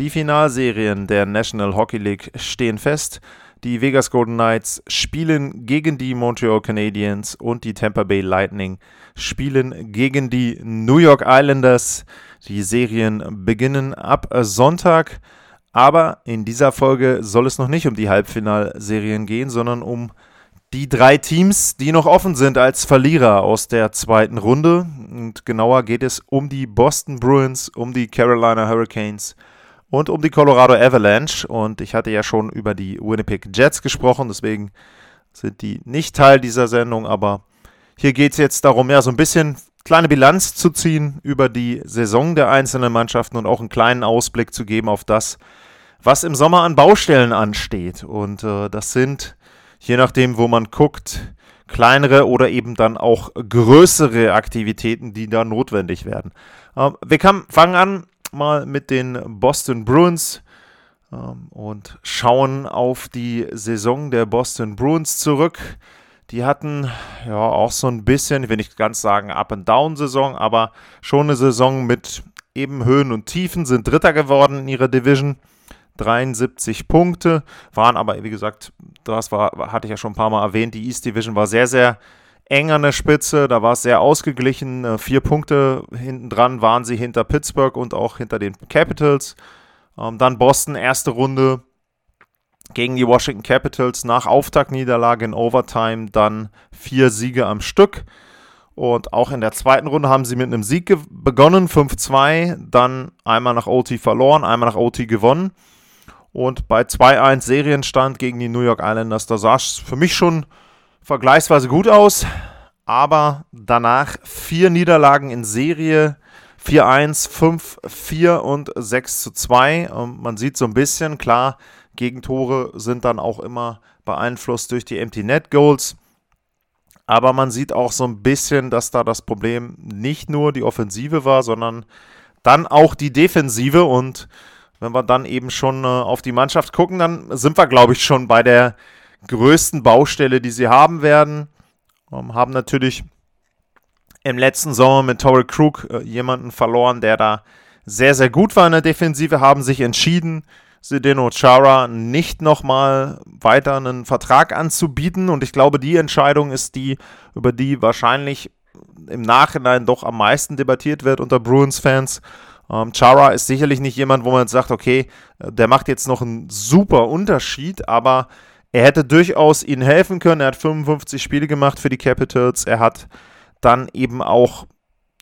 Die Finalserien der National Hockey League stehen fest. Die Vegas Golden Knights spielen gegen die Montreal Canadiens und die Tampa Bay Lightning spielen gegen die New York Islanders. Die Serien beginnen ab Sonntag, aber in dieser Folge soll es noch nicht um die Halbfinalserien gehen, sondern um die drei Teams, die noch offen sind als Verlierer aus der zweiten Runde. Und genauer geht es um die Boston Bruins, um die Carolina Hurricanes und um die Colorado Avalanche. Und ich hatte ja schon über die Winnipeg Jets gesprochen, deswegen sind die nicht Teil dieser Sendung. Aber hier geht es jetzt darum, ja, so ein bisschen kleine Bilanz zu ziehen über die Saison der einzelnen Mannschaften und auch einen kleinen Ausblick zu geben auf das, was im Sommer an Baustellen ansteht. Und äh, das sind je nachdem, wo man guckt, kleinere oder eben dann auch größere Aktivitäten, die da notwendig werden. Ähm, wir kann, fangen an mal mit den Boston Bruins ähm, und schauen auf die Saison der Boston Bruins zurück. Die hatten ja auch so ein bisschen, ich will nicht ganz sagen Up-and-Down-Saison, aber schon eine Saison mit eben Höhen und Tiefen, sind Dritter geworden in ihrer Division. 73 Punkte, waren aber, wie gesagt, das war, hatte ich ja schon ein paar Mal erwähnt, die East Division war sehr, sehr eng an der Spitze, da war es sehr ausgeglichen. Äh, vier Punkte hinten dran waren sie hinter Pittsburgh und auch hinter den Capitals. Ähm, dann Boston, erste Runde gegen die Washington Capitals nach Auftaktniederlage in Overtime, dann vier Siege am Stück. Und auch in der zweiten Runde haben sie mit einem Sieg begonnen, 5-2, dann einmal nach OT verloren, einmal nach OT gewonnen. Und bei 2-1 Serienstand gegen die New York Islanders, da sah es für mich schon vergleichsweise gut aus. Aber danach vier Niederlagen in Serie. 4-1, 5-4 und 6-2. Und man sieht so ein bisschen, klar, Gegentore sind dann auch immer beeinflusst durch die Empty Net Goals. Aber man sieht auch so ein bisschen, dass da das Problem nicht nur die Offensive war, sondern dann auch die Defensive. Und wenn wir dann eben schon äh, auf die Mannschaft gucken, dann sind wir, glaube ich, schon bei der größten Baustelle, die sie haben werden. Ähm, haben natürlich im letzten Sommer mit Torrey Krug äh, jemanden verloren, der da sehr, sehr gut war in der Defensive, haben sich entschieden, Sedeno Chara nicht nochmal weiter einen Vertrag anzubieten. Und ich glaube, die Entscheidung ist die, über die wahrscheinlich im Nachhinein doch am meisten debattiert wird unter Bruins-Fans. Ähm, Chara ist sicherlich nicht jemand, wo man sagt, okay, äh, der macht jetzt noch einen super Unterschied, aber er hätte durchaus ihnen helfen können. Er hat 55 Spiele gemacht für die Capitals. Er hat dann eben auch,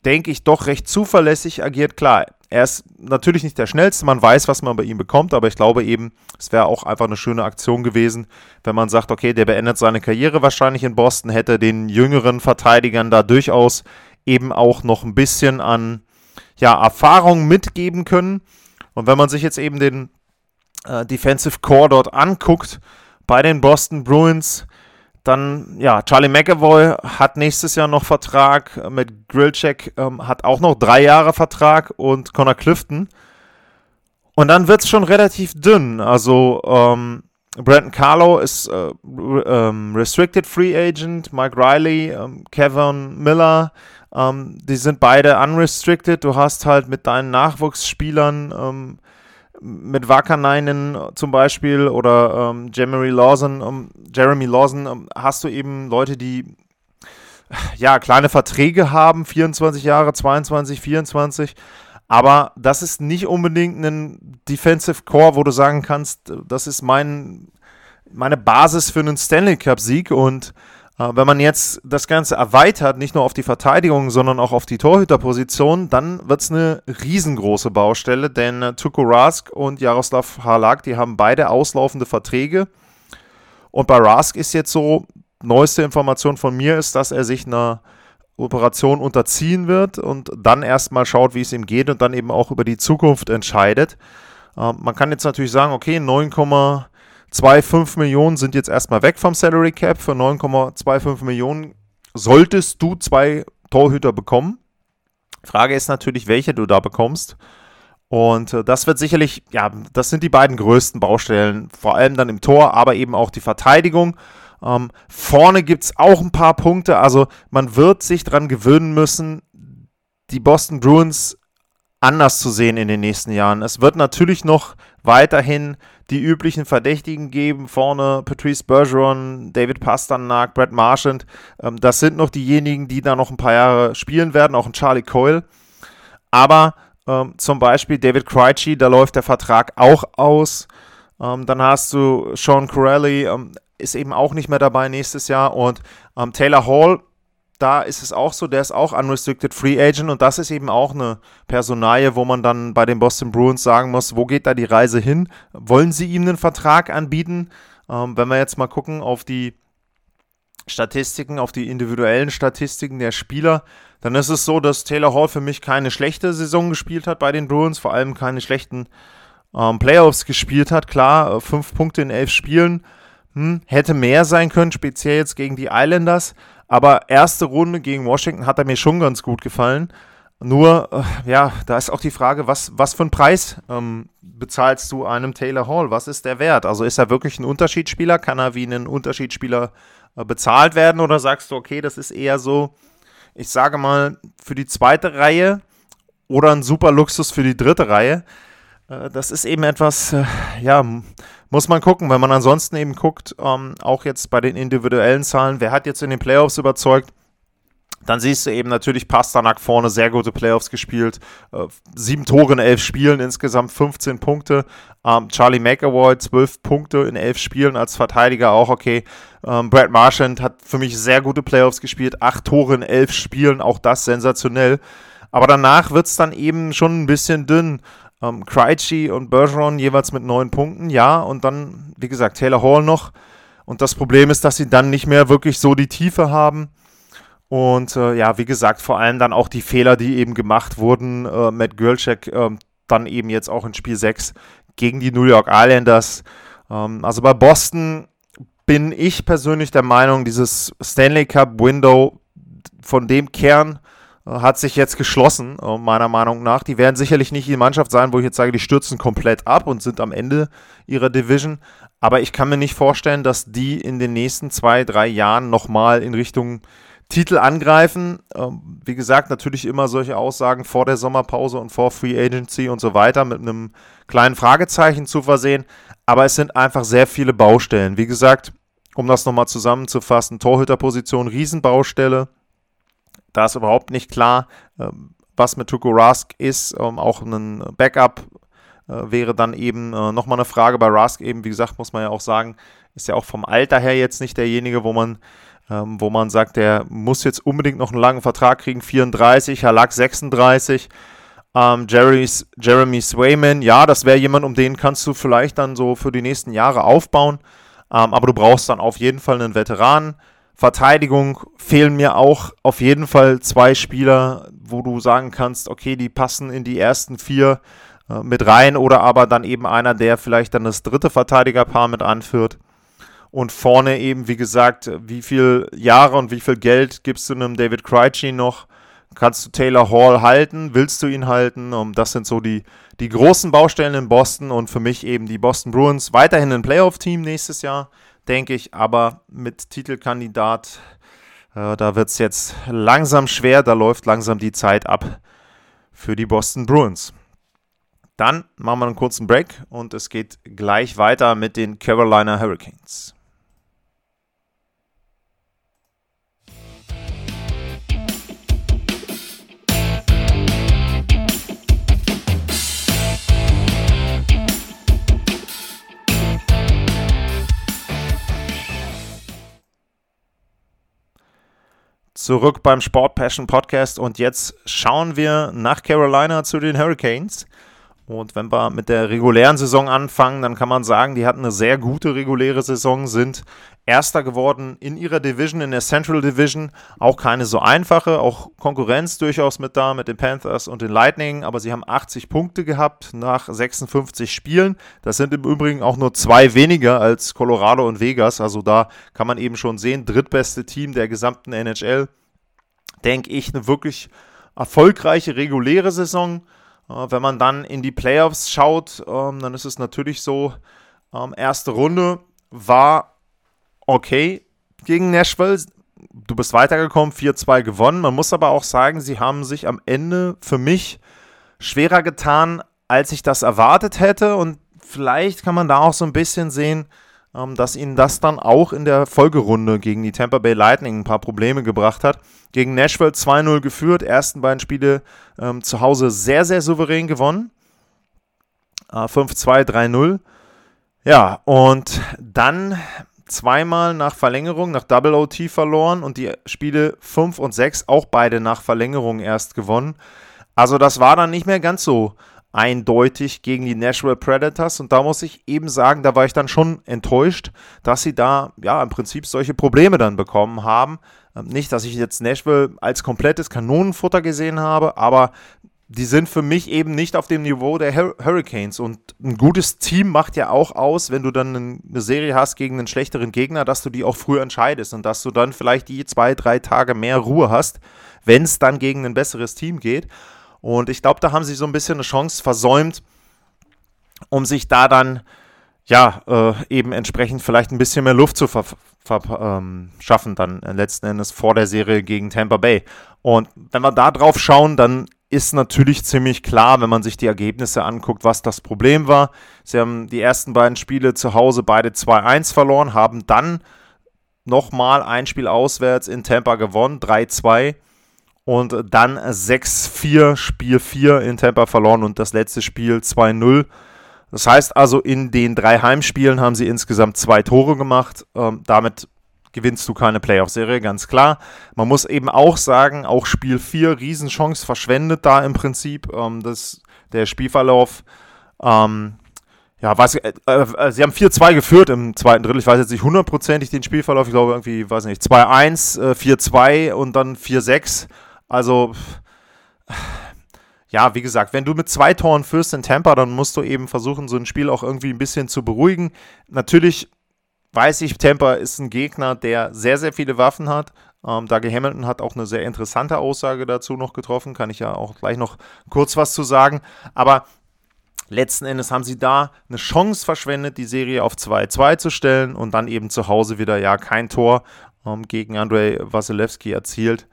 denke ich, doch recht zuverlässig agiert. Klar, er ist natürlich nicht der schnellste, man weiß, was man bei ihm bekommt, aber ich glaube eben, es wäre auch einfach eine schöne Aktion gewesen, wenn man sagt, okay, der beendet seine Karriere wahrscheinlich in Boston, hätte den jüngeren Verteidigern da durchaus eben auch noch ein bisschen an ja, Erfahrung mitgeben können. Und wenn man sich jetzt eben den äh, Defensive Core dort anguckt bei den Boston Bruins, dann, ja, Charlie McAvoy hat nächstes Jahr noch Vertrag mit Grillcheck, ähm, hat auch noch drei Jahre Vertrag und Connor Clifton. Und dann wird es schon relativ dünn. Also, ähm, Brandon Carlo ist äh, ähm, Restricted Free Agent, Mike Riley, ähm, Kevin Miller, ähm, die sind beide unrestricted. Du hast halt mit deinen Nachwuchsspielern, ähm, mit Wakanainen zum Beispiel oder ähm, Jeremy Lawson, ähm, Jeremy Lawson, ähm, hast du eben Leute, die ja kleine Verträge haben, 24 Jahre, 22, 24. Aber das ist nicht unbedingt ein Defensive Core, wo du sagen kannst, das ist mein, meine Basis für einen Stanley Cup-Sieg. Und äh, wenn man jetzt das Ganze erweitert, nicht nur auf die Verteidigung, sondern auch auf die Torhüterposition, dann wird es eine riesengroße Baustelle, denn äh, Tuko Rask und Jaroslav Halak, die haben beide auslaufende Verträge. Und bei Rask ist jetzt so, neueste Information von mir ist, dass er sich einer Operation unterziehen wird und dann erstmal schaut, wie es ihm geht und dann eben auch über die Zukunft entscheidet. Ähm, man kann jetzt natürlich sagen, okay, 9,25 Millionen sind jetzt erstmal weg vom Salary Cap. Für 9,25 Millionen solltest du zwei Torhüter bekommen. Frage ist natürlich, welche du da bekommst. Und äh, das wird sicherlich, ja, das sind die beiden größten Baustellen, vor allem dann im Tor, aber eben auch die Verteidigung. Ähm, vorne gibt es auch ein paar Punkte, also man wird sich daran gewöhnen müssen, die Boston Bruins anders zu sehen in den nächsten Jahren. Es wird natürlich noch weiterhin die üblichen Verdächtigen geben. Vorne Patrice Bergeron, David Pasternak, Brad Marchand. Ähm, das sind noch diejenigen, die da noch ein paar Jahre spielen werden, auch ein Charlie Coyle. Aber ähm, zum Beispiel David Krejci, da läuft der Vertrag auch aus. Ähm, dann hast du Sean Corelli, ähm, ist eben auch nicht mehr dabei nächstes Jahr. Und ähm, Taylor Hall, da ist es auch so, der ist auch Unrestricted Free Agent und das ist eben auch eine Personalie, wo man dann bei den Boston Bruins sagen muss, wo geht da die Reise hin? Wollen sie ihm einen Vertrag anbieten? Ähm, wenn wir jetzt mal gucken auf die Statistiken, auf die individuellen Statistiken der Spieler, dann ist es so, dass Taylor Hall für mich keine schlechte Saison gespielt hat bei den Bruins, vor allem keine schlechten ähm, Playoffs gespielt hat. Klar, fünf Punkte in elf Spielen hm, hätte mehr sein können, speziell jetzt gegen die Islanders. Aber erste Runde gegen Washington hat er mir schon ganz gut gefallen. Nur, äh, ja, da ist auch die Frage, was, was für einen Preis ähm, bezahlst du einem Taylor Hall? Was ist der Wert? Also ist er wirklich ein Unterschiedsspieler? Kann er wie ein Unterschiedsspieler äh, bezahlt werden? Oder sagst du, okay, das ist eher so, ich sage mal, für die zweite Reihe oder ein super Luxus für die dritte Reihe. Äh, das ist eben etwas, äh, ja, muss man gucken. Wenn man ansonsten eben guckt, ähm, auch jetzt bei den individuellen Zahlen, wer hat jetzt in den Playoffs überzeugt? Dann siehst du eben natürlich Pasternak vorne sehr gute Playoffs gespielt. Äh, sieben Tore in elf Spielen, insgesamt 15 Punkte. Ähm, Charlie McAvoy, zwölf Punkte in elf Spielen als Verteidiger, auch okay. Ähm, Brad Marchand hat für mich sehr gute Playoffs gespielt. Acht Tore in elf Spielen, auch das sensationell. Aber danach wird es dann eben schon ein bisschen dünn. Ähm, Krejci und Bergeron jeweils mit neun Punkten, ja. Und dann, wie gesagt, Taylor Hall noch. Und das Problem ist, dass sie dann nicht mehr wirklich so die Tiefe haben. Und äh, ja, wie gesagt, vor allem dann auch die Fehler, die eben gemacht wurden. Äh, Matt Gölczek äh, dann eben jetzt auch in Spiel 6 gegen die New York Islanders. Ähm, also bei Boston bin ich persönlich der Meinung, dieses Stanley Cup Window von dem Kern hat sich jetzt geschlossen, äh, meiner Meinung nach. Die werden sicherlich nicht die Mannschaft sein, wo ich jetzt sage, die stürzen komplett ab und sind am Ende ihrer Division. Aber ich kann mir nicht vorstellen, dass die in den nächsten zwei, drei Jahren nochmal in Richtung Titel angreifen. Ähm, wie gesagt, natürlich immer solche Aussagen vor der Sommerpause und vor Free Agency und so weiter mit einem kleinen Fragezeichen zu versehen. Aber es sind einfach sehr viele Baustellen. Wie gesagt, um das nochmal zusammenzufassen, Torhüterposition, Riesenbaustelle. Da ist überhaupt nicht klar, ähm, was mit Tuko Rask ist. Ähm, auch ein Backup äh, wäre dann eben äh, nochmal eine Frage bei Rask eben. Wie gesagt, muss man ja auch sagen, ist ja auch vom Alter her jetzt nicht derjenige, wo man ähm, wo man sagt, der muss jetzt unbedingt noch einen langen Vertrag kriegen, 34, Halak 36. Ähm, Jerry, Jeremy Swayman, ja, das wäre jemand, um den kannst du vielleicht dann so für die nächsten Jahre aufbauen. Ähm, aber du brauchst dann auf jeden Fall einen Veteran. Verteidigung fehlen mir auch auf jeden Fall zwei Spieler, wo du sagen kannst, okay, die passen in die ersten vier äh, mit rein oder aber dann eben einer, der vielleicht dann das dritte Verteidigerpaar mit anführt. Und vorne eben, wie gesagt, wie viel Jahre und wie viel Geld gibst du einem David Krejci noch? Kannst du Taylor Hall halten? Willst du ihn halten? Und das sind so die, die großen Baustellen in Boston und für mich eben die Boston Bruins. Weiterhin ein Playoff-Team nächstes Jahr, denke ich, aber mit Titelkandidat, äh, da wird es jetzt langsam schwer, da läuft langsam die Zeit ab für die Boston Bruins. Dann machen wir einen kurzen Break und es geht gleich weiter mit den Carolina Hurricanes. Zurück beim Sport Passion Podcast und jetzt schauen wir nach Carolina zu den Hurricanes. Und wenn wir mit der regulären Saison anfangen, dann kann man sagen, die hatten eine sehr gute reguläre Saison, sind Erster geworden in ihrer Division, in der Central Division. Auch keine so einfache, auch Konkurrenz durchaus mit da, mit den Panthers und den Lightning. Aber sie haben 80 Punkte gehabt nach 56 Spielen. Das sind im Übrigen auch nur zwei weniger als Colorado und Vegas. Also da kann man eben schon sehen, drittbeste Team der gesamten NHL. Denke ich, eine wirklich erfolgreiche reguläre Saison wenn man dann in die Playoffs schaut, ähm, dann ist es natürlich so, ähm, erste Runde war okay gegen Nashville. Du bist weitergekommen, 4-2 gewonnen. Man muss aber auch sagen, sie haben sich am Ende für mich schwerer getan, als ich das erwartet hätte. Und vielleicht kann man da auch so ein bisschen sehen, dass ihnen das dann auch in der Folgerunde gegen die Tampa Bay Lightning ein paar Probleme gebracht hat. Gegen Nashville 2-0 geführt, ersten beiden Spiele ähm, zu Hause sehr, sehr souverän gewonnen. Äh, 5-2, 3-0. Ja, und dann zweimal nach Verlängerung, nach Double OT verloren und die Spiele 5 und 6 auch beide nach Verlängerung erst gewonnen. Also das war dann nicht mehr ganz so eindeutig gegen die Nashville Predators. Und da muss ich eben sagen, da war ich dann schon enttäuscht, dass sie da ja im Prinzip solche Probleme dann bekommen haben. Ähm, nicht, dass ich jetzt Nashville als komplettes Kanonenfutter gesehen habe, aber die sind für mich eben nicht auf dem Niveau der Hurricanes. Und ein gutes Team macht ja auch aus, wenn du dann eine Serie hast gegen einen schlechteren Gegner, dass du die auch früh entscheidest und dass du dann vielleicht die zwei, drei Tage mehr Ruhe hast, wenn es dann gegen ein besseres Team geht. Und ich glaube, da haben sie so ein bisschen eine Chance versäumt, um sich da dann ja äh, eben entsprechend vielleicht ein bisschen mehr Luft zu ähm, dann letzten Endes vor der Serie gegen Tampa Bay. Und wenn wir da drauf schauen, dann ist natürlich ziemlich klar, wenn man sich die Ergebnisse anguckt, was das Problem war. Sie haben die ersten beiden Spiele zu Hause beide 2-1 verloren, haben dann nochmal ein Spiel auswärts in Tampa gewonnen, 3-2 und dann 6-4, Spiel 4 in Tampa verloren und das letzte Spiel 2-0. Das heißt also, in den drei Heimspielen haben sie insgesamt zwei Tore gemacht. Ähm, damit gewinnst du keine Playoff-Serie, ganz klar. Man muss eben auch sagen, auch Spiel 4, Riesenchance verschwendet da im Prinzip. Ähm, das, der Spielverlauf, ähm, ja, weiß, äh, äh, sie haben 4-2 geführt im zweiten Drittel. Ich weiß jetzt nicht hundertprozentig den Spielverlauf. Ich glaube irgendwie, weiß nicht, 2-1, äh, 4-2 und dann 4-6. Also, ja, wie gesagt, wenn du mit zwei Toren führst in Tampa, dann musst du eben versuchen, so ein Spiel auch irgendwie ein bisschen zu beruhigen. Natürlich weiß ich, Tampa ist ein Gegner, der sehr, sehr viele Waffen hat. Ähm, Dougie Hamilton hat auch eine sehr interessante Aussage dazu noch getroffen, kann ich ja auch gleich noch kurz was zu sagen. Aber letzten Endes haben sie da eine Chance verschwendet, die Serie auf 2-2 zu stellen und dann eben zu Hause wieder ja kein Tor ähm, gegen Andrei Wasilewski erzielt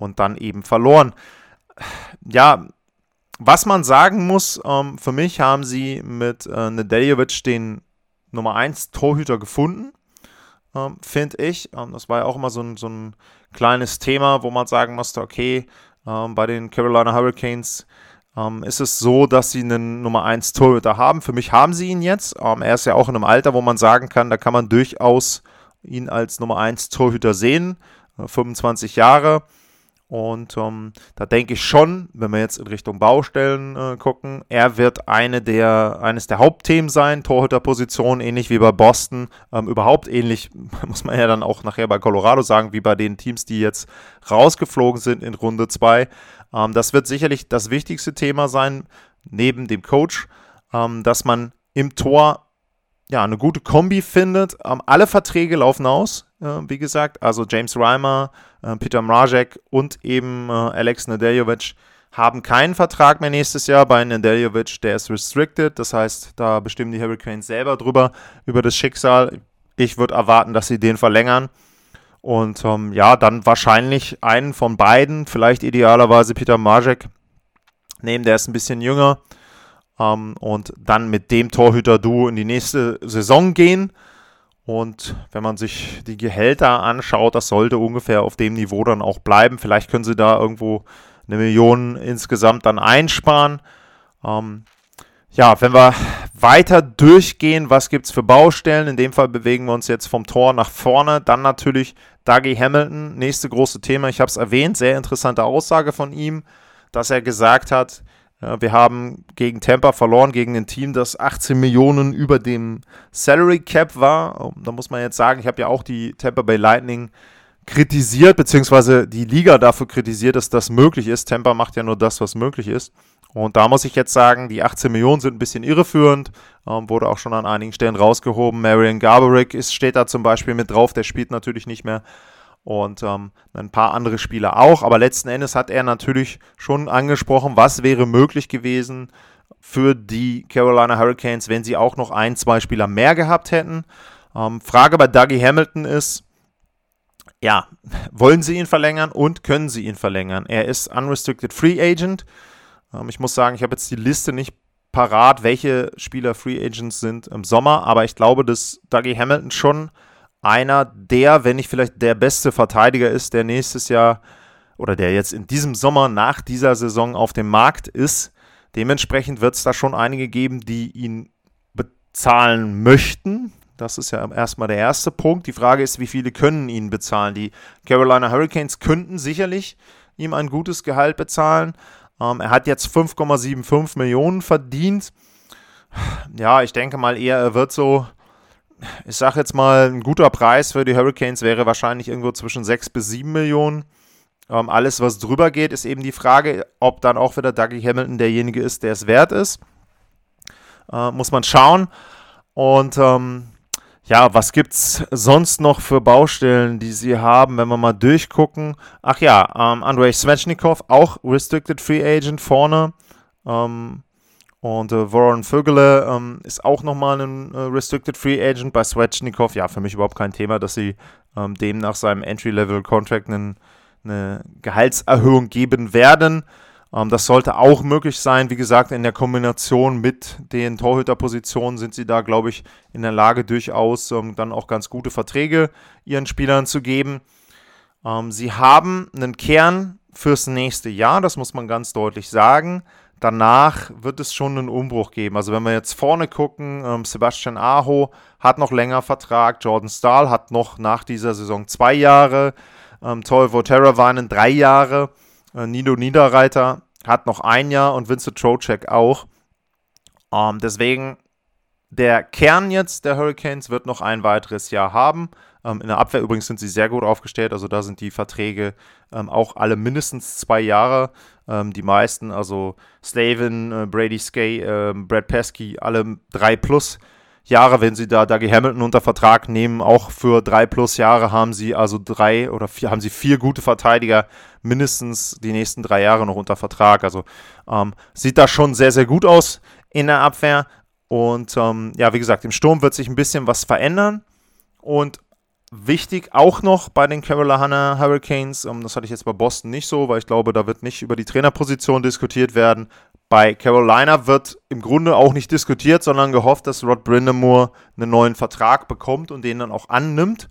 und dann eben verloren. Ja, was man sagen muss, ähm, für mich haben sie mit äh, Nedeljevic den Nummer 1 Torhüter gefunden, ähm, finde ich. Ähm, das war ja auch immer so ein, so ein kleines Thema, wo man sagen musste, okay, ähm, bei den Carolina Hurricanes ähm, ist es so, dass sie einen Nummer 1 Torhüter haben. Für mich haben sie ihn jetzt. Ähm, er ist ja auch in einem Alter, wo man sagen kann, da kann man durchaus ihn als Nummer 1 Torhüter sehen. Äh, 25 Jahre. Und ähm, da denke ich schon, wenn wir jetzt in Richtung Baustellen äh, gucken, er wird eine der, eines der Hauptthemen sein, Torhüterposition, ähnlich wie bei Boston, ähm, überhaupt ähnlich, muss man ja dann auch nachher bei Colorado sagen, wie bei den Teams, die jetzt rausgeflogen sind in Runde 2. Ähm, das wird sicherlich das wichtigste Thema sein, neben dem Coach, ähm, dass man im Tor ja, eine gute Kombi findet. Ähm, alle Verträge laufen aus, äh, wie gesagt. Also James Reimer, Peter Mrazek und eben äh, Alex Nedeljovic haben keinen Vertrag mehr nächstes Jahr. Bei Nedeljovic, der ist restricted. Das heißt, da bestimmen die Hurricanes selber drüber, über das Schicksal. Ich würde erwarten, dass sie den verlängern. Und ähm, ja, dann wahrscheinlich einen von beiden, vielleicht idealerweise Peter Mrazek nehmen. Der ist ein bisschen jünger ähm, und dann mit dem Torhüter-Duo in die nächste Saison gehen. Und wenn man sich die Gehälter anschaut, das sollte ungefähr auf dem Niveau dann auch bleiben. Vielleicht können sie da irgendwo eine Million insgesamt dann einsparen. Ähm, ja, wenn wir weiter durchgehen, was gibt es für Baustellen? In dem Fall bewegen wir uns jetzt vom Tor nach vorne. Dann natürlich Dougie Hamilton, nächste große Thema. Ich habe es erwähnt, sehr interessante Aussage von ihm, dass er gesagt hat, Ja, wir haben gegen Tampa verloren, gegen ein Team, das 18 Millionen über dem Salary Cap war. Da muss man jetzt sagen, ich habe ja auch die Tampa Bay Lightning kritisiert, beziehungsweise die Liga dafür kritisiert, dass das möglich ist. Tampa macht ja nur das, was möglich ist. Und da muss ich jetzt sagen, die 18 Millionen sind ein bisschen irreführend, ähm, wurde auch schon an einigen Stellen rausgehoben. Marion Garberick ist, steht da zum Beispiel mit drauf, der spielt natürlich nicht mehr. Und ähm, ein paar andere Spieler auch. Aber letzten Endes hat er natürlich schon angesprochen, was wäre möglich gewesen für die Carolina Hurricanes, wenn sie auch noch ein, zwei Spieler mehr gehabt hätten. Ähm, Frage bei Dougie Hamilton ist, ja, wollen sie ihn verlängern und können sie ihn verlängern? Er ist Unrestricted Free Agent. Ähm, ich muss sagen, ich habe jetzt die Liste nicht parat, welche Spieler Free Agents sind im Sommer, aber ich glaube, dass Dougie Hamilton schon einer der, wenn nicht vielleicht der beste Verteidiger ist, der nächstes Jahr oder der jetzt in diesem Sommer nach dieser Saison auf dem Markt ist. Dementsprechend wird es da schon einige geben, die ihn bezahlen möchten. Das ist ja erstmal der erste Punkt. Die Frage ist, wie viele können ihn bezahlen? Die Carolina Hurricanes könnten sicherlich ihm ein gutes Gehalt bezahlen. Ähm, er hat jetzt 5,75 Millionen verdient. Ja, ich denke mal eher, er wird so, ich sage jetzt mal, ein guter Preis für die Hurricanes wäre wahrscheinlich irgendwo zwischen 6 bis 7 Millionen. Ähm, alles, was drüber geht, ist eben die Frage, ob dann auch wieder Dougie Hamilton derjenige ist, der es wert ist. Äh, muss man schauen. Und ähm, ja, was gibt es sonst noch für Baustellen, die sie haben, wenn wir mal durchgucken? Ach ja, ähm, Andrei Svechnikov, auch Restricted Free Agent vorne. Ähm, und äh, Warren Vögele ähm, ist auch nochmal ein äh, Restricted Free Agent bei Svechnikov. Ja, für mich überhaupt kein Thema, dass sie ähm, dem nach seinem Entry-Level-Contract eine Gehaltserhöhung geben werden. Ähm, das sollte auch möglich sein. Wie gesagt, in der Kombination mit den Torhüterpositionen sind sie da, glaube ich, in der Lage, durchaus ähm, dann auch ganz gute Verträge ihren Spielern zu geben. Ähm, sie haben einen Kern fürs nächste Jahr, das muss man ganz deutlich sagen. Danach wird es schon einen Umbruch geben. Also wenn wir jetzt vorne gucken, ähm, Sebastian Aho hat noch länger Vertrag, Jordan Stahl hat noch nach dieser Saison zwei Jahre, ähm, Toy Votera waren drei Jahre. Äh, Nino Niederreiter hat noch ein Jahr und Vincent Trocek auch. Ähm, deswegen, der Kern jetzt der Hurricanes wird noch ein weiteres Jahr haben. Ähm, in der Abwehr übrigens sind sie sehr gut aufgestellt. Also da sind die Verträge ähm, auch alle mindestens zwei Jahre. Ähm, die meisten, also Slavin, äh, Brady Skay, Brad Pesky, alle drei plus. Jahre, wenn sie da Dougie Hamilton unter Vertrag nehmen, auch für drei plus Jahre haben sie also drei oder vier, haben sie vier gute Verteidiger mindestens die nächsten drei Jahre noch unter Vertrag. Also ähm, sieht da schon sehr, sehr gut aus in der Abwehr. Und ähm, ja, wie gesagt, im Sturm wird sich ein bisschen was verändern. Und wichtig auch noch bei den Carolina Hurricanes, ähm, das hatte ich jetzt bei Boston nicht so, weil ich glaube, da wird nicht über die Trainerposition diskutiert werden. Bei Carolina wird im Grunde auch nicht diskutiert, sondern gehofft, dass Rod Brindamore einen neuen Vertrag bekommt und den dann auch annimmt.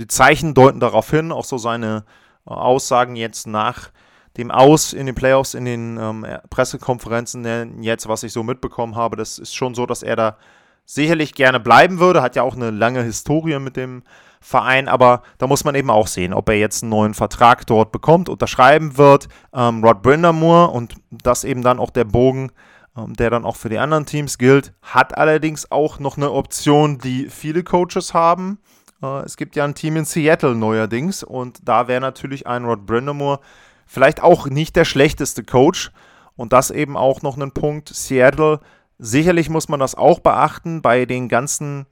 Die Zeichen deuten darauf hin, auch so seine äh, Aussagen jetzt nach dem Aus in den Playoffs, in den ähm, Pressekonferenzen jetzt, was ich so mitbekommen habe, das ist schon so, dass er da sicherlich gerne bleiben würde. Hat ja auch eine lange Historie mit dem Verein, aber da muss man eben auch sehen, ob er jetzt einen neuen Vertrag dort bekommt, unterschreiben wird. Ähm, Rod Brindamore und das eben dann auch der Bogen, ähm, der dann auch für die anderen Teams gilt, hat allerdings auch noch eine Option, die viele Coaches haben. Äh, es gibt ja ein Team in Seattle neuerdings und da wäre natürlich ein Rod Brindamore vielleicht auch nicht der schlechteste Coach und das eben auch noch ein Punkt. Seattle, sicherlich muss man das auch beachten bei den ganzen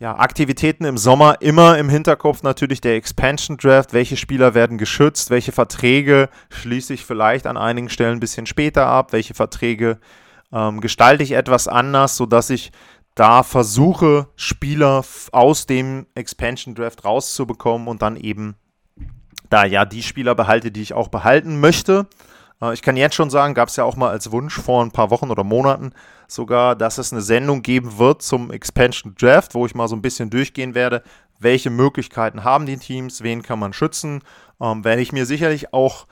ja, Aktivitäten im Sommer immer im Hinterkopf natürlich der Expansion Draft. Welche Spieler werden geschützt? Welche Verträge schließe ich vielleicht an einigen Stellen ein bisschen später ab? Welche Verträge ähm, gestalte ich etwas anders, sodass ich da versuche, Spieler aus dem Expansion Draft rauszubekommen und dann eben da ja die Spieler behalte, die ich auch behalten möchte. Äh, ich kann jetzt schon sagen, gab es ja auch mal als Wunsch vor ein paar Wochen oder Monaten sogar, dass es eine Sendung geben wird zum Expansion Draft, wo ich mal so ein bisschen durchgehen werde, welche Möglichkeiten haben die Teams, wen kann man schützen. Ähm, werde ich mir sicherlich auch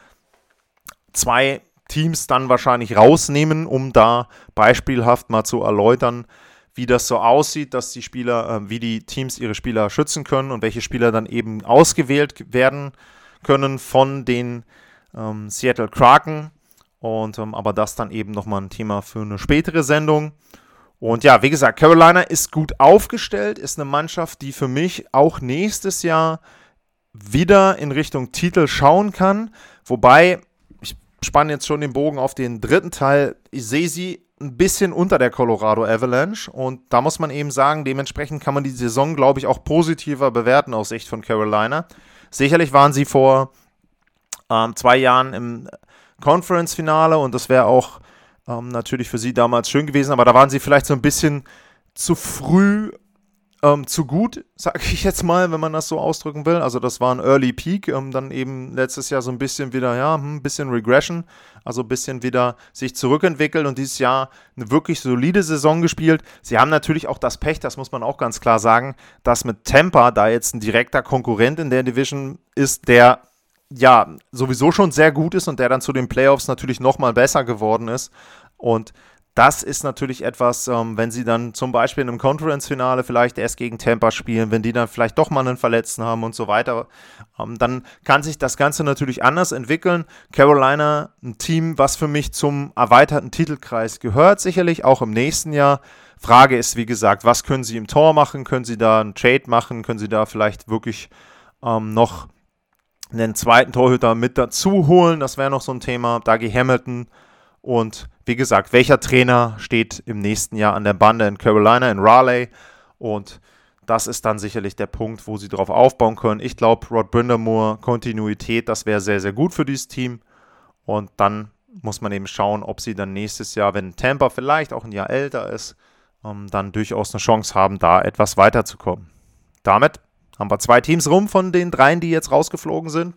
zwei Teams dann wahrscheinlich rausnehmen, um da beispielhaft mal zu erläutern, wie das so aussieht, dass die Spieler, äh, wie die Teams ihre Spieler schützen können und welche Spieler dann eben ausgewählt werden können von den ähm, Seattle Kraken. Und ähm, aber das dann eben nochmal ein Thema für eine spätere Sendung. Und ja, wie gesagt, Carolina ist gut aufgestellt, ist eine Mannschaft, die für mich auch nächstes Jahr wieder in Richtung Titel schauen kann. Wobei, ich spanne jetzt schon den Bogen auf den dritten Teil. Ich sehe sie ein bisschen unter der Colorado Avalanche und da muss man eben sagen, dementsprechend kann man die Saison, glaube ich, auch positiver bewerten aus Sicht von Carolina. Sicherlich waren sie vor ähm, zwei Jahren im Conference-Finale und das wäre auch ähm, natürlich für sie damals schön gewesen, aber da waren sie vielleicht so ein bisschen zu früh ähm, zu gut, sage ich jetzt mal, wenn man das so ausdrücken will. Also das war ein Early Peak, ähm, dann eben letztes Jahr so ein bisschen wieder, ja, ein hm, bisschen Regression, also ein bisschen wieder sich zurückentwickelt und dieses Jahr eine wirklich solide Saison gespielt. Sie haben natürlich auch das Pech, das muss man auch ganz klar sagen, dass mit Tampa da jetzt ein direkter Konkurrent in der Division ist, der ja sowieso schon sehr gut ist und der dann zu den Playoffs natürlich nochmal besser geworden ist. Und das ist natürlich etwas, ähm, wenn sie dann zum Beispiel in einem Conference-Finale vielleicht erst gegen Tampa spielen, wenn die dann vielleicht doch mal einen Verletzten haben und so weiter, ähm, dann kann sich das Ganze natürlich anders entwickeln. Carolina, ein Team, was für mich zum erweiterten Titelkreis gehört, sicherlich auch im nächsten Jahr. Frage ist, wie gesagt, was können sie im Tor machen? Können sie da einen Trade machen? Können sie da vielleicht wirklich ähm, noch einen zweiten Torhüter mit dazu holen? Das wäre noch so ein Thema. Dougie Hamilton und wie gesagt, welcher Trainer steht im nächsten Jahr an der Bande in Carolina, in Raleigh? Und das ist dann sicherlich der Punkt, wo sie darauf aufbauen können. Ich glaube, Rod Brindamore, Kontinuität, das wäre sehr, sehr gut für dieses Team. Und dann muss man eben schauen, ob sie dann nächstes Jahr, wenn Tampa vielleicht auch ein Jahr älter ist, ähm, dann durchaus eine Chance haben, da etwas weiterzukommen. Damit haben wir zwei Teams rum von den dreien, die jetzt rausgeflogen sind.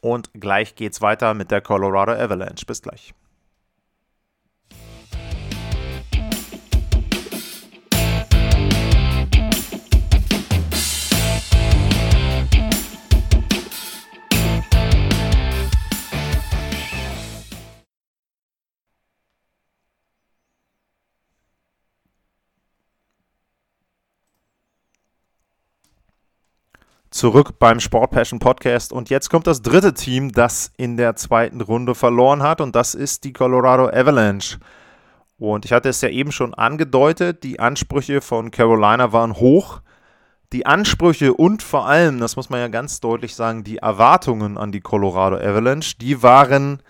Und gleich geht es weiter mit der Colorado Avalanche. Bis gleich. Zurück beim Sport Passion Podcast. Und jetzt kommt das dritte Team, das in der zweiten Runde verloren hat. Und das ist die Colorado Avalanche. Und ich hatte es ja eben schon angedeutet, die Ansprüche von Carolina waren hoch. Die Ansprüche und vor allem, das muss man ja ganz deutlich sagen, die Erwartungen an die Colorado Avalanche, die waren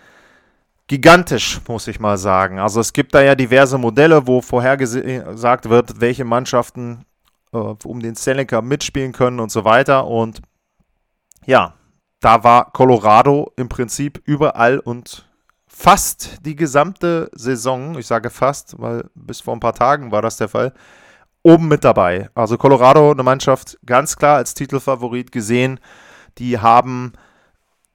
gigantisch, muss ich mal sagen. Also es gibt da ja diverse Modelle, wo vorhergesagt wird, welche Mannschaften um den Stanley Cup mitspielen können und so weiter. Und ja, da war Colorado im Prinzip überall und fast die gesamte Saison, ich sage fast, weil bis vor ein paar Tagen war das der Fall, oben mit dabei. Also Colorado, eine Mannschaft ganz klar als Titelfavorit gesehen. Die haben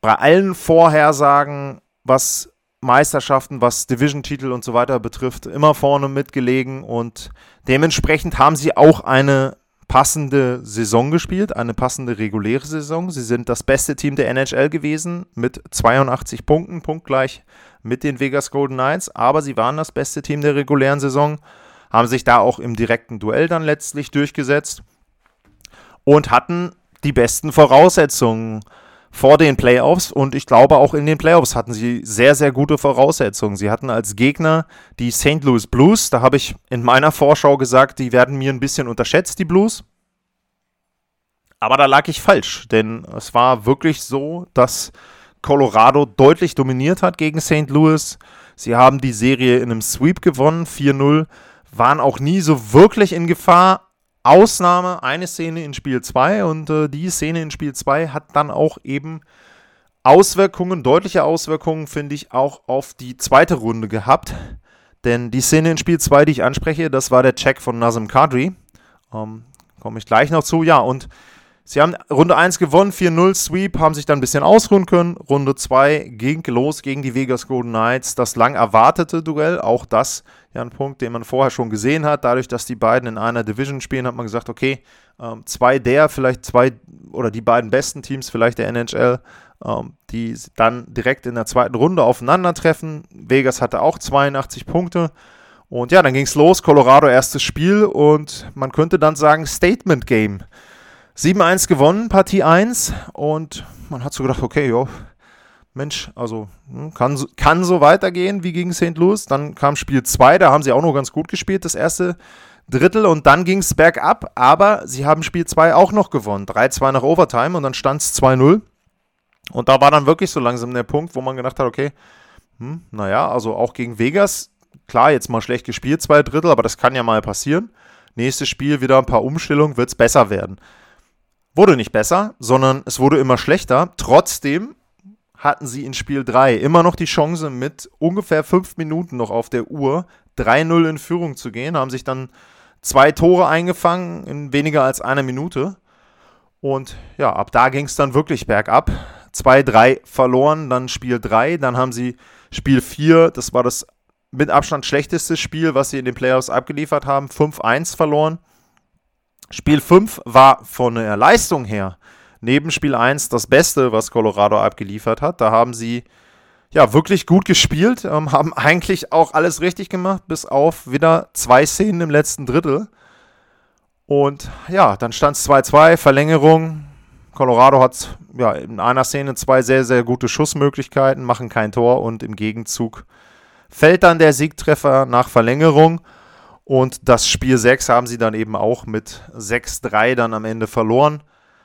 bei allen Vorhersagen, was Meisterschaften, was Division-Titel und so weiter betrifft, immer vorne mitgelegen und dementsprechend haben sie auch eine passende Saison gespielt, eine passende reguläre Saison. Sie sind das beste Team der NHL gewesen mit 82 Punkten, punktgleich mit den Vegas Golden Knights, aber sie waren das beste Team der regulären Saison, haben sich da auch im direkten Duell dann letztlich durchgesetzt und hatten die besten Voraussetzungen vor den Playoffs und ich glaube auch in den Playoffs hatten sie sehr, sehr gute Voraussetzungen. Sie hatten als Gegner die St. Louis Blues. Da habe ich in meiner Vorschau gesagt, die werden mir ein bisschen unterschätzt, die Blues. Aber da lag ich falsch, denn es war wirklich so, dass Colorado deutlich dominiert hat gegen St. Louis. Sie haben die Serie in einem Sweep gewonnen, 4-0, waren auch nie so wirklich in Gefahr, Ausnahme eine Szene in Spiel 2 und äh, die Szene in Spiel 2 hat dann auch eben Auswirkungen, deutliche Auswirkungen, finde ich, auch auf die zweite Runde gehabt. Denn die Szene in Spiel 2, die ich anspreche, das war der Check von Nazem Kadri. Ähm, Komme ich gleich noch zu. Ja, und Sie haben Runde 1 gewonnen, 4-0 Sweep, haben sich dann ein bisschen ausruhen können. Runde 2 ging los gegen die Vegas Golden Knights. Das lang erwartete Duell, auch das ja ein Punkt, den man vorher schon gesehen hat. Dadurch, dass die beiden in einer Division spielen, hat man gesagt, okay, ähm, zwei der, vielleicht zwei oder die beiden besten Teams, vielleicht der NHL, ähm, die dann direkt in der zweiten Runde aufeinandertreffen. Vegas hatte auch 82 Punkte. Und ja, dann ging es los, Colorado erstes Spiel und man könnte dann sagen Statement Game. 7-1 gewonnen, Partie 1. Und man hat so gedacht, okay, jo, Mensch, also hm, kann, kann so weitergehen wie gegen St. Louis. Dann kam Spiel 2, da haben sie auch noch ganz gut gespielt, das erste Drittel und dann ging es bergab, aber sie haben Spiel 2 auch noch gewonnen. 3-2 nach Overtime und dann stand es 2-0. Und da war dann wirklich so langsam der Punkt, wo man gedacht hat, okay, hm, naja, also auch gegen Vegas, klar, jetzt mal schlecht gespielt, zwei Drittel, aber das kann ja mal passieren. Nächstes Spiel wieder ein paar Umstellungen, wird es besser werden. Wurde nicht besser, sondern es wurde immer schlechter. Trotzdem hatten sie in Spiel 3 immer noch die Chance, mit ungefähr fünf Minuten noch auf der Uhr 3-0 in Führung zu gehen, haben sich dann zwei Tore eingefangen in weniger als einer Minute. Und ja, ab da ging es dann wirklich bergab. 2-3 verloren, dann Spiel 3, dann haben sie Spiel 4, das war das mit Abstand schlechteste Spiel, was sie in den Playoffs abgeliefert haben, 5-1 verloren. Spiel 5 war von der Leistung her neben Spiel 1 das Beste, was Colorado abgeliefert hat. Da haben sie ja wirklich gut gespielt, ähm, haben eigentlich auch alles richtig gemacht, bis auf wieder zwei Szenen im letzten Drittel. Und ja, dann stand es 2-2, Verlängerung. Colorado hat ja in einer Szene zwei sehr, sehr gute Schussmöglichkeiten, machen kein Tor und im Gegenzug fällt dann der Siegtreffer nach Verlängerung. Und das Spiel 6 haben sie dann eben auch mit 6-3 dann am Ende verloren.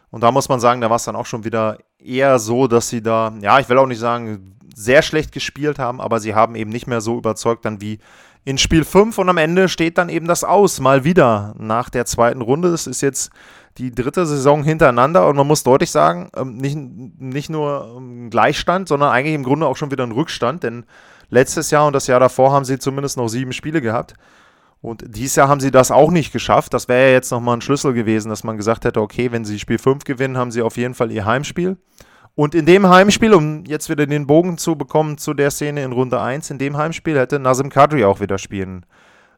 Und da muss man sagen, da war es dann auch schon wieder eher so, dass sie da, ja, ich will auch nicht sagen, sehr schlecht gespielt haben, aber sie haben eben nicht mehr so überzeugt dann wie in Spiel 5 und am Ende steht dann eben das aus, mal wieder nach der zweiten Runde. Das ist jetzt die dritte Saison hintereinander und man muss deutlich sagen, ähm, nicht, nicht nur ein Gleichstand, sondern eigentlich im Grunde auch schon wieder ein Rückstand, denn letztes Jahr und das Jahr davor haben sie zumindest noch sieben Spiele gehabt. Und dieses Jahr haben sie das auch nicht geschafft. Das wäre ja jetzt nochmal ein Schlüssel gewesen, dass man gesagt hätte, okay, wenn sie Spiel 5 gewinnen, haben sie auf jeden Fall ihr Heimspiel. Und in dem Heimspiel, um jetzt wieder den Bogen zu bekommen zu der Szene in Runde 1, in dem Heimspiel hätte Nazim Kadri auch wieder spielen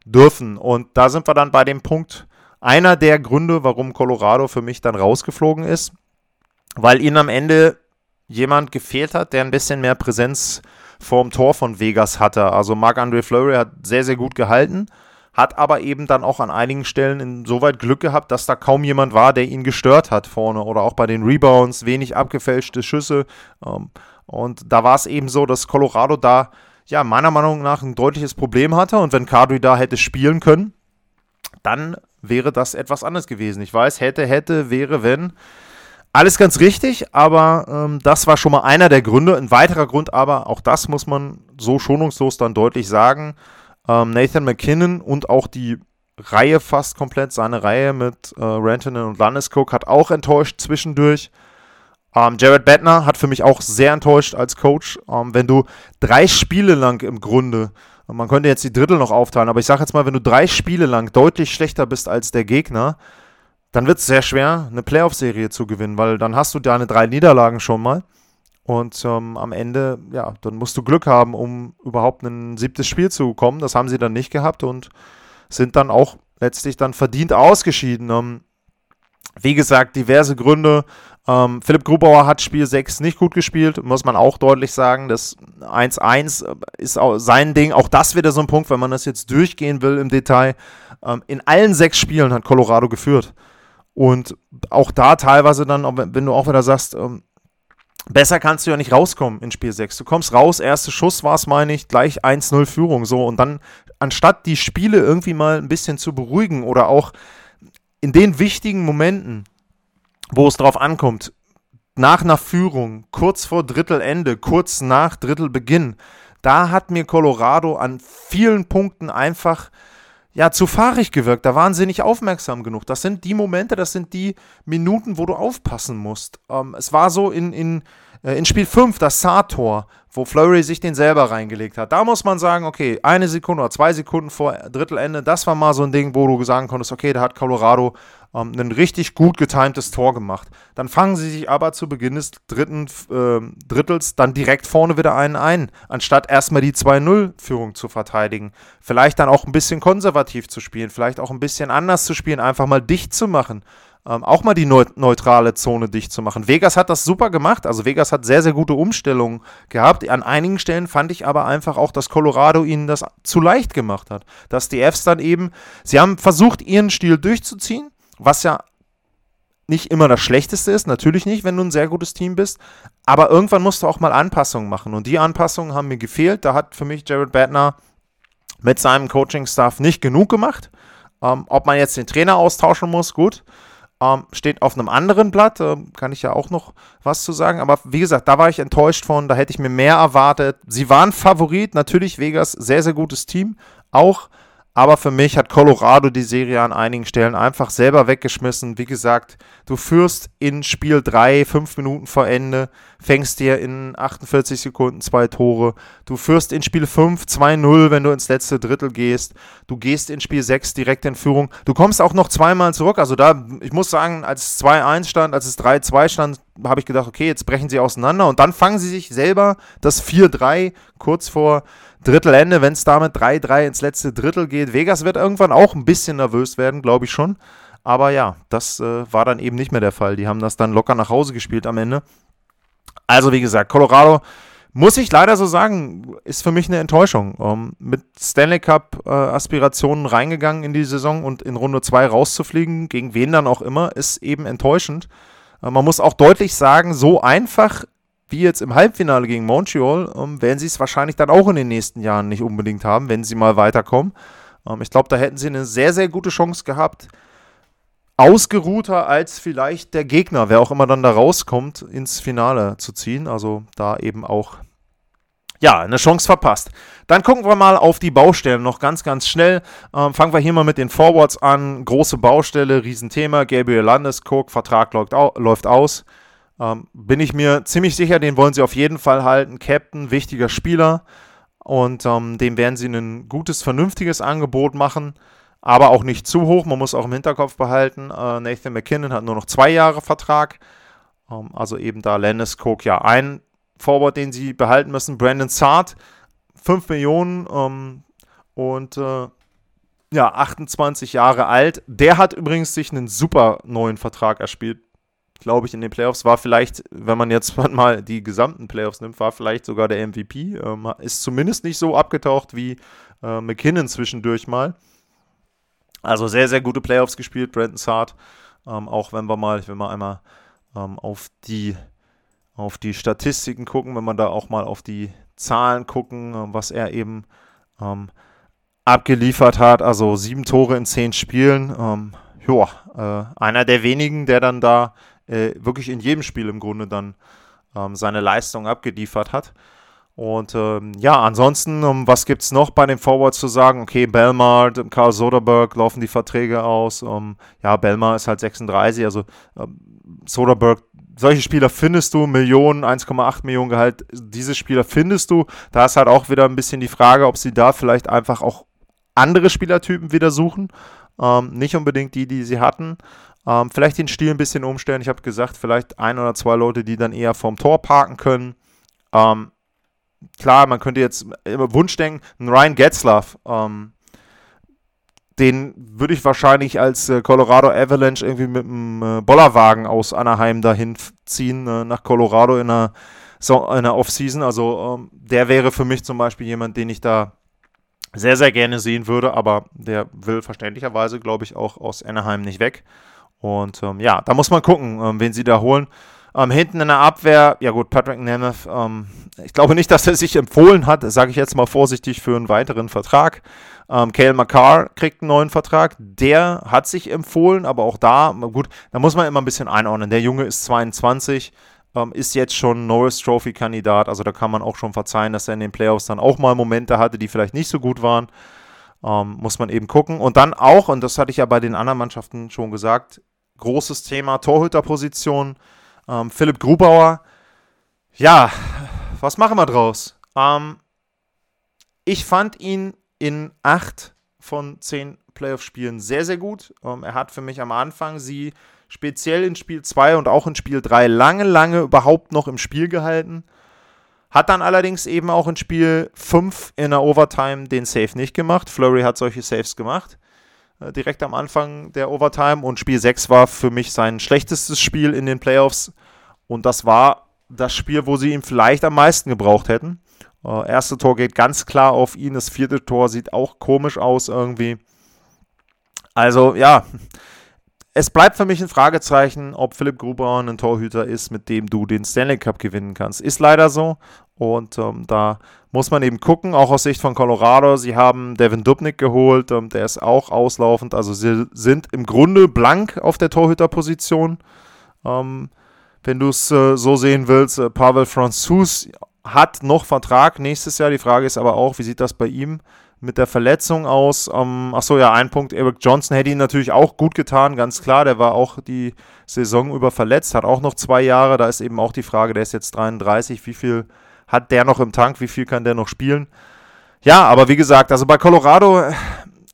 dürfen. Und da sind wir dann bei dem Punkt, einer der Gründe, warum Colorado für mich dann rausgeflogen ist, weil ihnen am Ende jemand gefehlt hat, der ein bisschen mehr Präsenz vorm Tor von Vegas hatte. Also Marc-André Fleury hat sehr, sehr gut gehalten hat aber eben dann auch an einigen Stellen insoweit Glück gehabt, dass da kaum jemand war, der ihn gestört hat vorne oder auch bei den Rebounds, wenig abgefälschte Schüsse. Ähm, und da war es eben so, dass Colorado da ja meiner Meinung nach ein deutliches Problem hatte und wenn Kadri da hätte spielen können, dann wäre das etwas anders gewesen. Ich weiß, hätte, hätte, wäre, wenn. Alles ganz richtig, aber ähm, das war schon mal einer der Gründe. Ein weiterer Grund aber, auch das muss man so schonungslos dann deutlich sagen, ähm, Nathan McKinnon und auch die Reihe fast komplett, seine Reihe mit äh, Rantanen und Landeskog hat auch enttäuscht zwischendurch. Ähm, Jared Bettner hat für mich auch sehr enttäuscht als Coach. Ähm, wenn du drei Spiele lang im Grunde, man könnte jetzt die Drittel noch aufteilen, aber ich sage jetzt mal, wenn du drei Spiele lang deutlich schlechter bist als der Gegner, dann wird es sehr schwer, eine Playoff-Serie zu gewinnen, weil dann hast du deine drei Niederlagen schon mal. Und ähm, am Ende, ja, dann musst du Glück haben, um überhaupt ein siebtes Spiel zu bekommen. Das haben sie dann nicht gehabt und sind dann auch letztlich dann verdient ausgeschieden. Ähm, wie gesagt, diverse Gründe. Ähm, Philipp Grubauer hat Spiel 6 nicht gut gespielt, muss man auch deutlich sagen. Das 1-1 äh, ist sein Ding. Auch das wieder so ein Punkt, wenn man das jetzt durchgehen will im Detail. Ähm, in allen sechs Spielen hat Colorado geführt. Und auch da teilweise dann, wenn du auch wieder sagst, ähm, besser kannst du ja nicht rauskommen in Spiel 6. Du kommst raus, erster Schuss war es, meine ich, gleich 1-0 Führung. So, und dann, anstatt die Spiele irgendwie mal ein bisschen zu beruhigen oder auch in den wichtigen Momenten, wo es drauf ankommt, nach einer Führung, kurz vor Drittelende, kurz nach Drittelbeginn, da hat mir Colorado an vielen Punkten einfach ja, zu fahrig gewirkt. Da waren sie nicht aufmerksam genug. Das sind die Momente, das sind die Minuten, wo du aufpassen musst. Ähm, es war so in, in, äh, in Spiel 5, das Saar-Tor, wo Flurry sich den selber reingelegt hat. Da muss man sagen, okay, eine Sekunde oder zwei Sekunden vor Drittelende, das war mal so ein Ding, wo du sagen konntest, okay, da hat Colorado ähm, ein richtig gut getimtes Tor gemacht. Dann fangen sie sich aber zu Beginn des dritten äh, Drittels dann direkt vorne wieder einen ein, anstatt erstmal die 2-0-Führung zu verteidigen. Vielleicht dann auch ein bisschen konservativ zu spielen, vielleicht auch ein bisschen anders zu spielen, einfach mal dicht zu machen. Ähm, auch mal die neutrale Zone dicht zu machen. Vegas hat das super gemacht. Also Vegas hat sehr, sehr gute Umstellungen gehabt. An einigen Stellen fand ich aber einfach auch, dass Colorado ihnen das zu leicht gemacht hat. Dass die Fs dann eben, sie haben versucht, ihren Stil durchzuziehen was ja nicht immer das Schlechteste ist, natürlich nicht, wenn du ein sehr gutes Team bist, aber irgendwann musst du auch mal Anpassungen machen und die Anpassungen haben mir gefehlt. Da hat für mich Jared Badner mit seinem Coaching-Staff nicht genug gemacht. Ähm, ob man jetzt den Trainer austauschen muss, gut. Ähm, steht auf einem anderen Blatt, äh, kann ich ja auch noch was zu sagen. Aber wie gesagt, da war ich enttäuscht von, da hätte ich mir mehr erwartet. Sie waren Favorit, natürlich Vegas, sehr, sehr gutes Team. Auch aber für mich hat Colorado die Serie an einigen Stellen einfach selber weggeschmissen. Wie gesagt, du führst in Spiel 3, 5 Minuten vor Ende, fängst dir in 48 Sekunden zwei Tore. Du führst in Spiel 5 2-0, wenn du ins letzte Drittel gehst. Du gehst in Spiel 6 direkt in Führung. Du kommst auch noch zweimal zurück. Also da, ich muss sagen, als es 2-1 stand, als es 3-2 stand, habe ich gedacht, okay, jetzt brechen sie auseinander. Und dann fangen sie sich selber das 4-3 kurz vor Drittelende, wenn es damit 3-3 ins letzte Drittel geht. Vegas wird irgendwann auch ein bisschen nervös werden, glaube ich schon. Aber ja, das äh, war dann eben nicht mehr der Fall. Die haben das dann locker nach Hause gespielt am Ende. Also wie gesagt, Colorado, muss ich leider so sagen, ist für mich eine Enttäuschung. Ähm, mit Stanley Cup-Aspirationen äh, reingegangen in die Saison und in Runde 2 rauszufliegen, gegen wen dann auch immer, ist eben enttäuschend. Äh, man muss auch deutlich sagen, so einfach wie jetzt im Halbfinale gegen Montreal, ähm, werden sie es wahrscheinlich dann auch in den nächsten Jahren nicht unbedingt haben, wenn sie mal weiterkommen. Ähm, ich glaube, da hätten sie eine sehr, sehr gute Chance gehabt, ausgeruhter als vielleicht der Gegner, wer auch immer dann da rauskommt, ins Finale zu ziehen. Also da eben auch ja, eine Chance verpasst. Dann gucken wir mal auf die Baustellen noch ganz, ganz schnell. Ähm, fangen wir hier mal mit den Forwards an. Große Baustelle, Riesenthema. Gabriel Landeskog, Vertrag läuft, läuft aus. Ähm, bin ich mir ziemlich sicher, den wollen sie auf jeden Fall halten. Captain, wichtiger Spieler. Und ähm, dem werden sie ein gutes, vernünftiges Angebot machen. Aber auch nicht zu hoch. Man muss auch im Hinterkopf behalten, äh, Nathan McKinnon hat nur noch zwei Jahre Vertrag. Ähm, also eben da Landeskog ja ein Forward, den sie behalten müssen. Brandon Sart, 5 Millionen ähm, und äh, ja, 28 Jahre alt. Der hat übrigens sich einen super neuen Vertrag erspielt, glaube ich, in den Playoffs. War vielleicht, wenn man jetzt mal die gesamten Playoffs nimmt, war vielleicht sogar der MVP. Ähm, ist zumindest nicht so abgetaucht wie äh, McKinnon zwischendurch mal. Also sehr, sehr gute Playoffs gespielt, Brandon Sart. Ähm, auch wenn wir mal, ich will mal einmal ähm, auf die auf die Statistiken gucken, wenn man da auch mal auf die Zahlen gucken, äh, was er eben ähm, abgeliefert hat. Also sieben Tore in zehn Spielen. Ähm, ja, äh, einer der wenigen, der dann da äh, wirklich in jedem Spiel im Grunde dann ähm, seine Leistung abgeliefert hat. Und ähm, ja, ansonsten, um, was gibt es noch bei den Forwards zu sagen? Okay, Belmar, Karl Soderberg laufen die Verträge aus. Um, ja, Belmar ist halt 36, also ähm, Soderberg solche Spieler findest du, Millionen, 1,8 Millionen Gehalt, diese Spieler findest du. Da ist halt auch wieder ein bisschen die Frage, ob sie da vielleicht einfach auch andere Spielertypen wieder suchen. Ähm, nicht unbedingt die, die sie hatten. Ähm, vielleicht den Stil ein bisschen umstellen. Ich habe gesagt, vielleicht ein oder zwei Leute, die dann eher vorm Tor parken können. Ähm, klar, man könnte jetzt immer Wunsch denken, Ryan Getzlaff, ähm, den würde ich wahrscheinlich als äh, Colorado Avalanche irgendwie mit einem äh, Bollerwagen aus Anaheim dahin ziehen, äh, nach Colorado in einer, so, in einer Offseason. Also ähm, der wäre für mich zum Beispiel jemand, den ich da sehr, sehr gerne sehen würde, aber der will verständlicherweise, glaube ich, auch aus Anaheim nicht weg. Und ähm, ja, da muss man gucken, ähm, wen sie da holen. Ähm, hinten in der Abwehr, ja gut, Patrick Nemeth, ähm, ich glaube nicht, dass er sich empfohlen hat, sage ich jetzt mal vorsichtig, für einen weiteren Vertrag. Ähm, Kale McCarr kriegt einen neuen Vertrag, der hat sich empfohlen, aber auch da, gut, da muss man immer ein bisschen einordnen. Der Junge ist 22, ähm, ist jetzt schon Norris Trophy-Kandidat, also da kann man auch schon verzeihen, dass er in den Playoffs dann auch mal Momente hatte, die vielleicht nicht so gut waren. Ähm, muss man eben gucken. Und dann auch, und das hatte ich ja bei den anderen Mannschaften schon gesagt, großes Thema Torhüterposition. Ähm, Philipp Grubauer, ja, was machen wir draus? Ähm, ich fand ihn in acht von zehn Playoff-Spielen sehr, sehr gut. Ähm, er hat für mich am Anfang sie speziell in Spiel 2 und auch in Spiel 3 lange, lange überhaupt noch im Spiel gehalten. Hat dann allerdings eben auch in Spiel 5 in der Overtime den Save nicht gemacht. Flurry hat solche Saves gemacht. Äh, direkt am Anfang der Overtime. Und Spiel 6 war für mich sein schlechtestes Spiel in den Playoffs. Und das war das Spiel, wo sie ihn vielleicht am meisten gebraucht hätten. Äh, erste Tor geht ganz klar auf ihn. Das vierte Tor sieht auch komisch aus irgendwie. Also ja, es bleibt für mich ein Fragezeichen, ob Philipp Gruber ein Torhüter ist, mit dem du den Stanley Cup gewinnen kannst. Ist leider so. Und ähm, da muss man eben gucken, auch aus Sicht von Colorado. Sie haben Devin Dubnik geholt, ähm, der ist auch auslaufend. Also sie sind im Grunde blank auf der Torhüterposition. Ähm, wenn du es äh, so sehen willst, äh, Pavel Franzus hat noch Vertrag nächstes Jahr. Die Frage ist aber auch, wie sieht das bei ihm mit der Verletzung aus? Ähm, achso, ja, ein Punkt. Eric Johnson hätte ihn natürlich auch gut getan, ganz klar. Der war auch die Saison über verletzt, hat auch noch zwei Jahre. Da ist eben auch die Frage, der ist jetzt 33. Wie viel hat der noch im Tank? Wie viel kann der noch spielen? Ja, aber wie gesagt, also bei Colorado,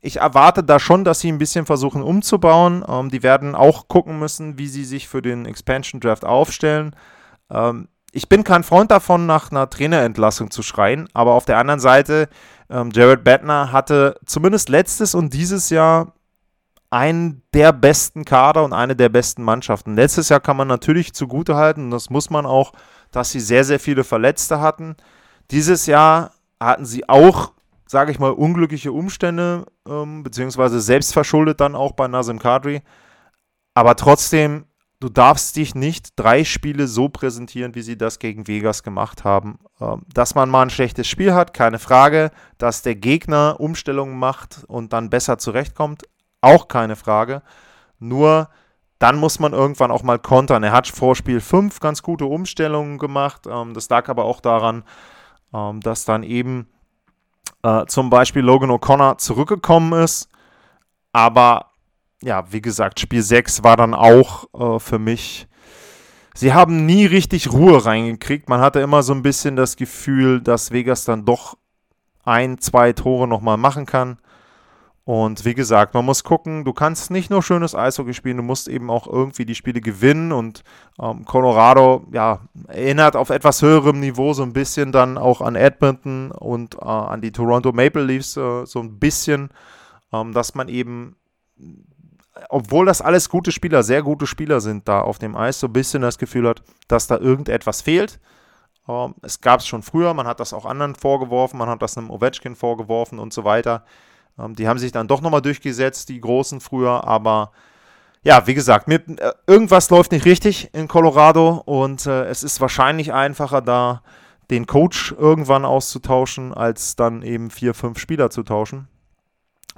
ich erwarte da schon, dass sie ein bisschen versuchen umzubauen. Ähm, die werden auch gucken müssen, wie sie sich für den Expansion Draft aufstellen. Ähm, ich bin kein Freund davon, nach einer Trainerentlassung zu schreien, aber auf der anderen Seite, ähm, Jared Bettner hatte zumindest letztes und dieses Jahr einen der besten Kader und eine der besten Mannschaften. Letztes Jahr kann man natürlich zugutehalten, und das muss man auch, dass sie sehr, sehr viele Verletzte hatten. Dieses Jahr hatten sie auch, sage ich mal, unglückliche Umstände, ähm, beziehungsweise selbstverschuldet dann auch bei Nazim Kadri. Aber trotzdem, du darfst dich nicht drei Spiele so präsentieren, wie sie das gegen Vegas gemacht haben. Ähm, dass man mal ein schlechtes Spiel hat, keine Frage. Dass der Gegner Umstellungen macht und dann besser zurechtkommt, auch keine Frage. Nur dann muss man irgendwann auch mal kontern. Er hat vor Spiel 5 ganz gute Umstellungen gemacht. Ähm, das lag aber auch daran, ähm, dass dann eben äh, zum Beispiel Logan O'Connor zurückgekommen ist. Aber ja, wie gesagt, Spiel 6 war dann auch äh, für mich. Sie haben nie richtig Ruhe reingekriegt. Man hatte immer so ein bisschen das Gefühl, dass Vegas dann doch ein, zwei Tore nochmal machen kann. Und wie gesagt, man muss gucken, du kannst nicht nur schönes Eishockey spielen, du musst eben auch irgendwie die Spiele gewinnen. Und ähm, Colorado, ja, erinnert auf etwas höherem Niveau so ein bisschen dann auch an Edmonton und äh, an die Toronto Maple Leafs äh, so ein bisschen, ähm, dass man eben, obwohl das alles gute Spieler, sehr gute Spieler sind da auf dem Eis, so ein bisschen das Gefühl hat, dass da irgendetwas fehlt. Ähm, es gab es schon früher, man hat das auch anderen vorgeworfen, man hat das einem Ovechkin vorgeworfen und so weiter. Ähm, die haben sich dann doch nochmal durchgesetzt, die Großen früher, aber ja, wie gesagt, mit, äh, irgendwas läuft nicht richtig in Colorado und äh, es ist wahrscheinlich einfacher, da den Coach irgendwann auszutauschen, als dann eben vier, fünf Spieler zu tauschen.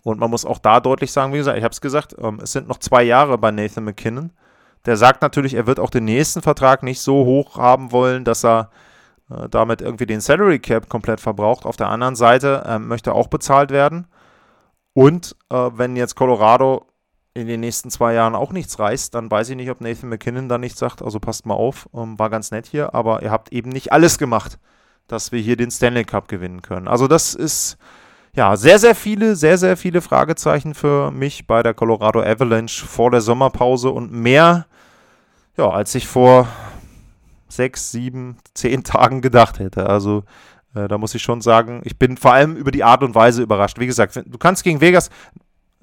Und man muss auch da deutlich sagen, wie gesagt, ich habe es gesagt, ähm, es sind noch zwei Jahre bei Nathan McKinnon. Der sagt natürlich, er wird auch den nächsten Vertrag nicht so hoch haben wollen, dass er äh, damit irgendwie den Salary Cap komplett verbraucht. Auf der anderen Seite äh, möchte er auch bezahlt werden. Und äh, wenn jetzt Colorado in den nächsten zwei Jahren auch nichts reißt, dann weiß ich nicht, ob Nathan McKinnon dann nicht sagt, also passt mal auf, ähm, war ganz nett hier, aber ihr habt eben nicht alles gemacht, dass wir hier den Stanley Cup gewinnen können. Also das ist ja sehr, sehr viele, sehr, sehr viele Fragezeichen für mich bei der Colorado Avalanche vor der Sommerpause und mehr, ja, als ich vor sechs, sieben, zehn Tagen gedacht hätte. Also äh, da muss ich schon sagen, ich bin vor allem über die Art und Weise überrascht. Wie gesagt, du kannst gegen Vegas,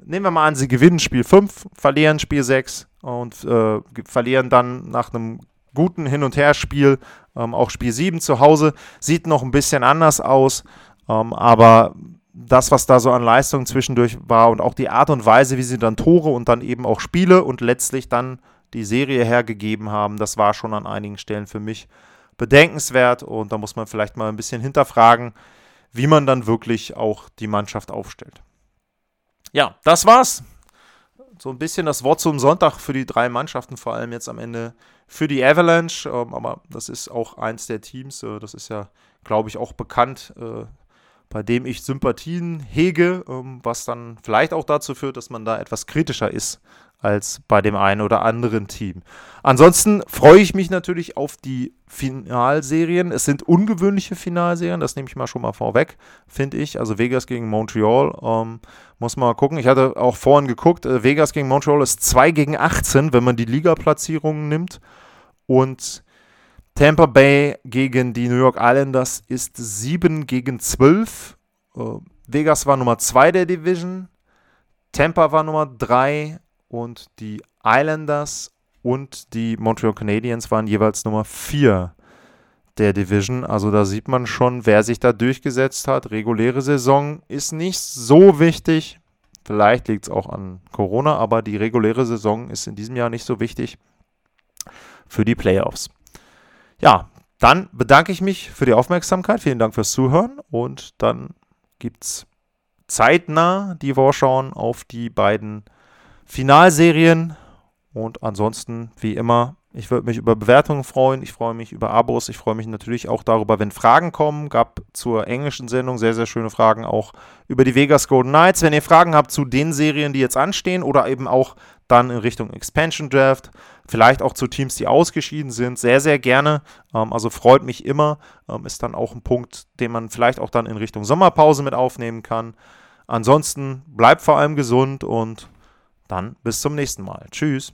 nehmen wir mal an, sie gewinnen Spiel 5, verlieren Spiel 6 und äh, verlieren dann nach einem guten Hin- und Her-Spiel ähm, auch Spiel 7 zu Hause. Sieht noch ein bisschen anders aus, ähm, aber das, was da so an Leistung zwischendurch war und auch die Art und Weise, wie sie dann Tore und dann eben auch Spiele und letztlich dann die Serie hergegeben haben, das war schon an einigen Stellen für mich bedenkenswert und da muss man vielleicht mal ein bisschen hinterfragen, wie man dann wirklich auch die Mannschaft aufstellt. Ja, das war's. So ein bisschen das Wort zum Sonntag für die drei Mannschaften, vor allem jetzt am Ende für die Avalanche. Ähm, aber das ist auch eins der Teams, äh, das ist ja, glaube ich, auch bekannt, äh, bei dem ich Sympathien hege, ähm, was dann vielleicht auch dazu führt, dass man da etwas kritischer ist als bei dem einen oder anderen Team. Ansonsten freue ich mich natürlich auf die Finalserien. Es sind ungewöhnliche Finalserien, das nehme ich mal schon mal vorweg, finde ich. Also Vegas gegen Montreal, ähm, muss man mal gucken. Ich hatte auch vorhin geguckt, äh, Vegas gegen Montreal ist 2 gegen 18, wenn man die Liga-Platzierungen nimmt. Und Tampa Bay gegen die New York Islanders ist 7 gegen 12. Äh, Vegas war Nummer 2 der Division. Tampa war Nummer 3 und die Islanders und die Montreal Canadiens waren jeweils Nummer 4 der Division. Also da sieht man schon, wer sich da durchgesetzt hat. Reguläre Saison ist nicht so wichtig. Vielleicht liegt es auch an Corona, aber die reguläre Saison ist in diesem Jahr nicht so wichtig für die Playoffs. Ja, dann bedanke ich mich für die Aufmerksamkeit. Vielen Dank fürs Zuhören und dann gibt es zeitnah die Vorschauen auf die beiden Finalserien. Und ansonsten, wie immer, ich würde mich über Bewertungen freuen. Ich freue mich über Abos. Ich freue mich natürlich auch darüber, wenn Fragen kommen. Gab zur englischen Sendung sehr, sehr schöne Fragen auch über die Vegas Golden Knights. Wenn ihr Fragen habt zu den Serien, die jetzt anstehen oder eben auch dann in Richtung Expansion Draft, vielleicht auch zu Teams, die ausgeschieden sind, sehr, sehr gerne. Ähm, also freut mich immer. Ähm, ist dann auch ein Punkt, den man vielleicht auch dann in Richtung Sommerpause mit aufnehmen kann. Ansonsten bleibt vor allem gesund und dann bis zum nächsten Mal. Tschüss.